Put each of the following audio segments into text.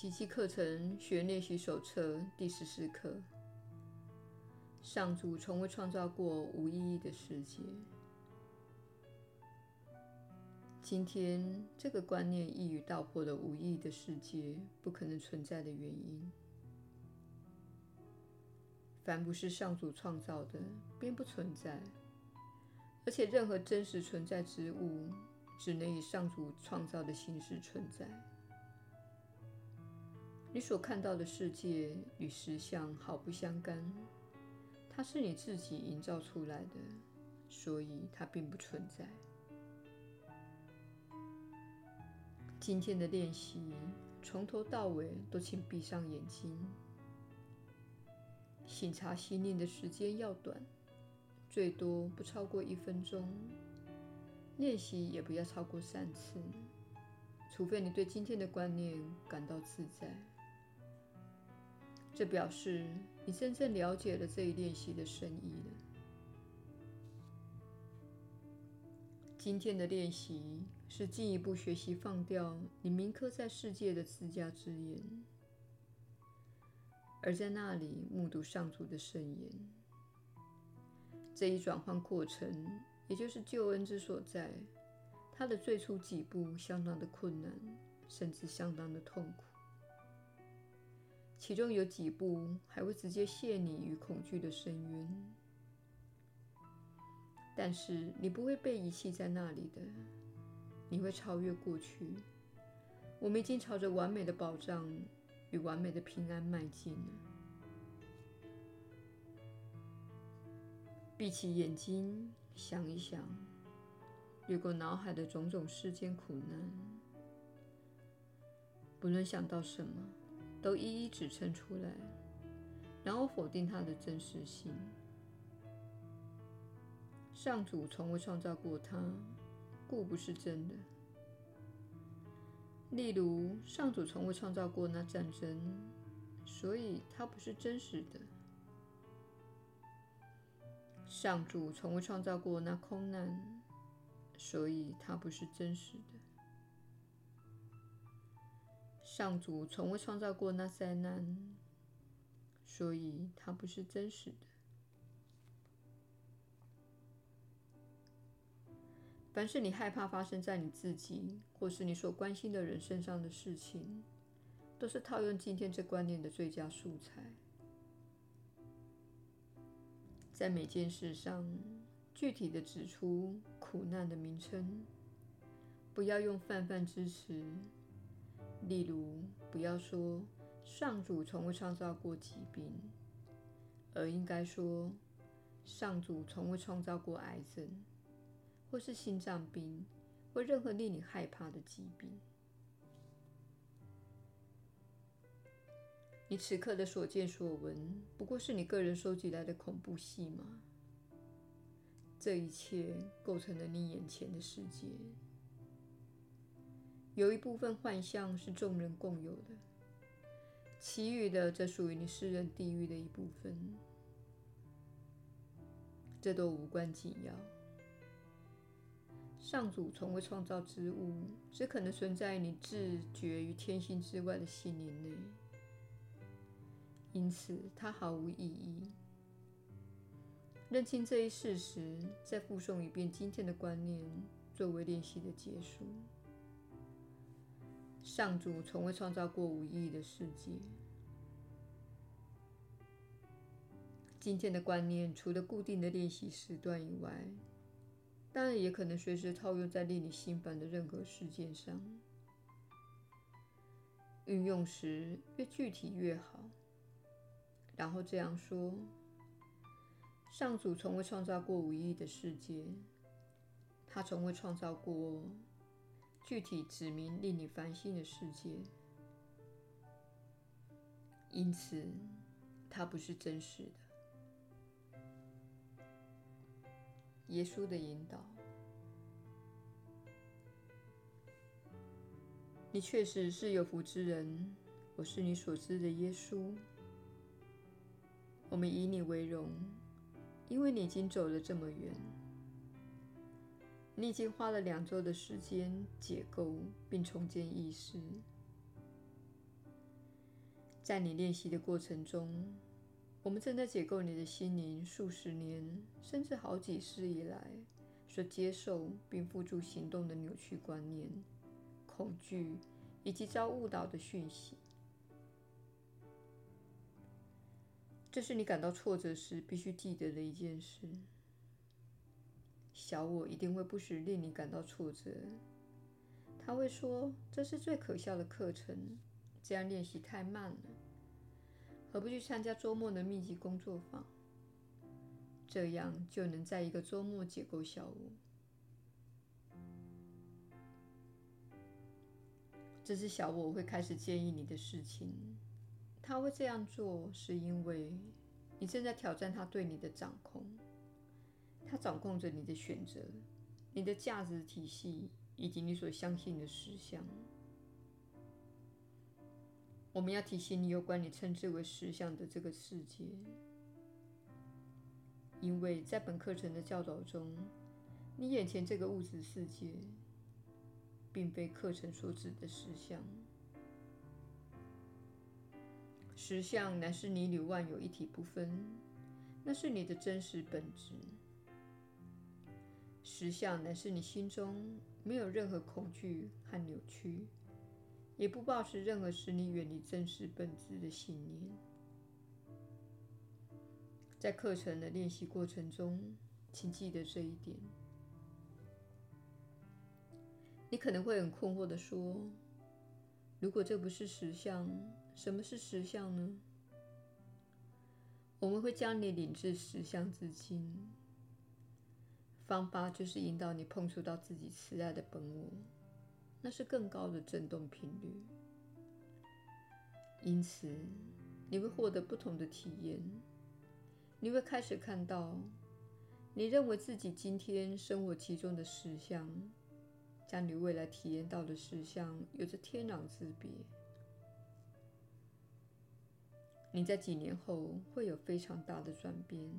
奇迹课程学练习手册第十四课：上主从未创造过无意义的世界。今天，这个观念一语道破了无意义的世界不可能存在的原因。凡不是上主创造的，便不存在。而且，任何真实存在之物，只能以上主创造的形式存在。你所看到的世界与实相毫不相干，它是你自己营造出来的，所以它并不存在。今天的练习，从头到尾都请闭上眼睛。醒察心念的时间要短，最多不超过一分钟。练习也不要超过三次，除非你对今天的观念感到自在。这表示你真正了解了这一练习的深意了。今天的练习是进一步学习放掉你铭刻在世界的自家之言。而在那里目睹上主的圣言，这一转换过程，也就是救恩之所在。它的最初几步相当的困难，甚至相当的痛苦。其中有几步还会直接陷你于恐惧的深渊。但是你不会被遗弃在那里的，你会超越过去。我们已经朝着完美的保障。与完美的平安迈进了。闭起眼睛，想一想，掠过脑海的种种世间苦难，不论想到什么，都一一指称出来，然后否定它的真实性。上主从未创造过它，故不是真的。例如，上主从未创造过那战争，所以它不是真实的；上主从未创造过那空难，所以它不是真实的；上主从未创造过那灾难，所以它不是真实的。凡是你害怕发生在你自己或是你所关心的人身上的事情，都是套用今天这观念的最佳素材。在每件事上，具体的指出苦难的名称，不要用泛泛之词，例如，不要说“上主从未创造过疾病”，而应该说“上主从未创造过癌症”。或是心脏病，或任何令你害怕的疾病。你此刻的所见所闻，不过是你个人收集来的恐怖戏码。这一切构成了你眼前的世界。有一部分幻象是众人共有的，其余的则属于你私人地狱的一部分。这都无关紧要。上主从未创造之物，只可能存在你自觉于天性之外的心灵内，因此它毫无意义。认清这一事实，再复诵一遍今天的观念，作为练习的结束。上主从未创造过无意义的世界。今天的观念，除了固定的练习时段以外，当然，也可能随时套用在令你心烦的任何事件上。运用时越具体越好。然后这样说：上主从未创造过无意义的世界，他从未创造过具体指明令你烦心的世界，因此它不是真实的。耶稣的引导，你确实是有福之人。我是你所知的耶稣。我们以你为荣，因为你已经走了这么远。你已经花了两周的时间解构并重建意识。在你练习的过程中，我们正在解构你的心灵数十年，甚至好几世以来所接受并付诸行动的扭曲观念、恐惧以及遭误导的讯息。这是你感到挫折时必须记得的一件事。小我一定会不时令你感到挫折，他会说：“这是最可笑的课程，这样练习太慢了，何不去参加周末的密集工作坊？这样就能在一个周末解构小我。”这是小我会开始建议你的事情。他会这样做，是因为你正在挑战他对你的掌控。他掌控着你的选择、你的价值体系以及你所相信的实相。我们要提醒你有关你称之为实相的这个世界，因为在本课程的教导中，你眼前这个物质世界，并非课程所指的实相。实相乃是你与万有一体不分，那是你的真实本质。实相乃是你心中没有任何恐惧和扭曲，也不抱持任何使你远离真实本质的信念。在课程的练习过程中，请记得这一点。你可能会很困惑的说：“如果这不是实相，什么是实相呢？”我们会将你领至实相之境。方法就是引导你碰触到自己慈爱的本我，那是更高的振动频率。因此，你会获得不同的体验。你会开始看到，你认为自己今天生活其中的实相，将你未来体验到的实相有着天壤之别。你在几年后会有非常大的转变。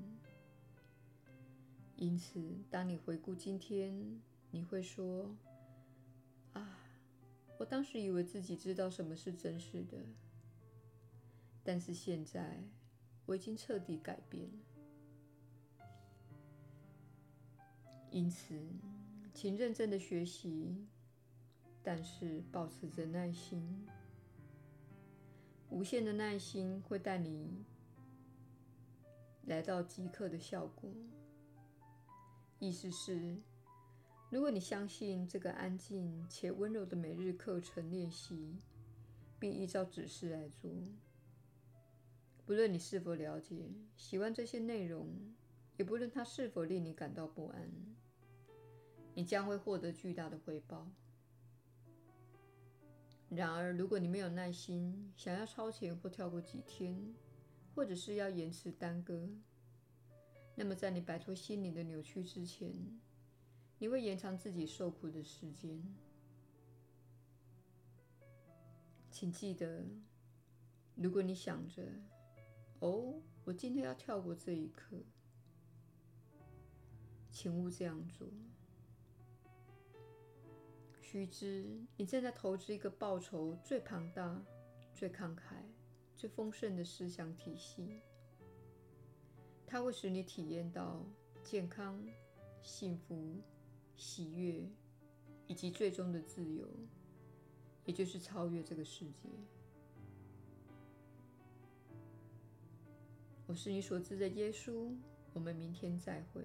因此，当你回顾今天，你会说：“啊，我当时以为自己知道什么是真实的，但是现在我已经彻底改变了。”因此，请认真的学习，但是保持着耐心。无限的耐心会带你来到即刻的效果。意思是，如果你相信这个安静且温柔的每日课程练习，并依照指示来做，不论你是否了解、喜欢这些内容，也不论它是否令你感到不安，你将会获得巨大的回报。然而，如果你没有耐心，想要超前或跳过几天，或者是要延迟耽搁，那么，在你摆脱心灵的扭曲之前，你会延长自己受苦的时间。请记得，如果你想着“哦，我今天要跳过这一刻”，请勿这样做。须知，你正在投资一个报酬最庞大、最慷慨、最丰盛的思想体系。它会使你体验到健康、幸福、喜悦，以及最终的自由，也就是超越这个世界。我是你所知的耶稣。我们明天再会。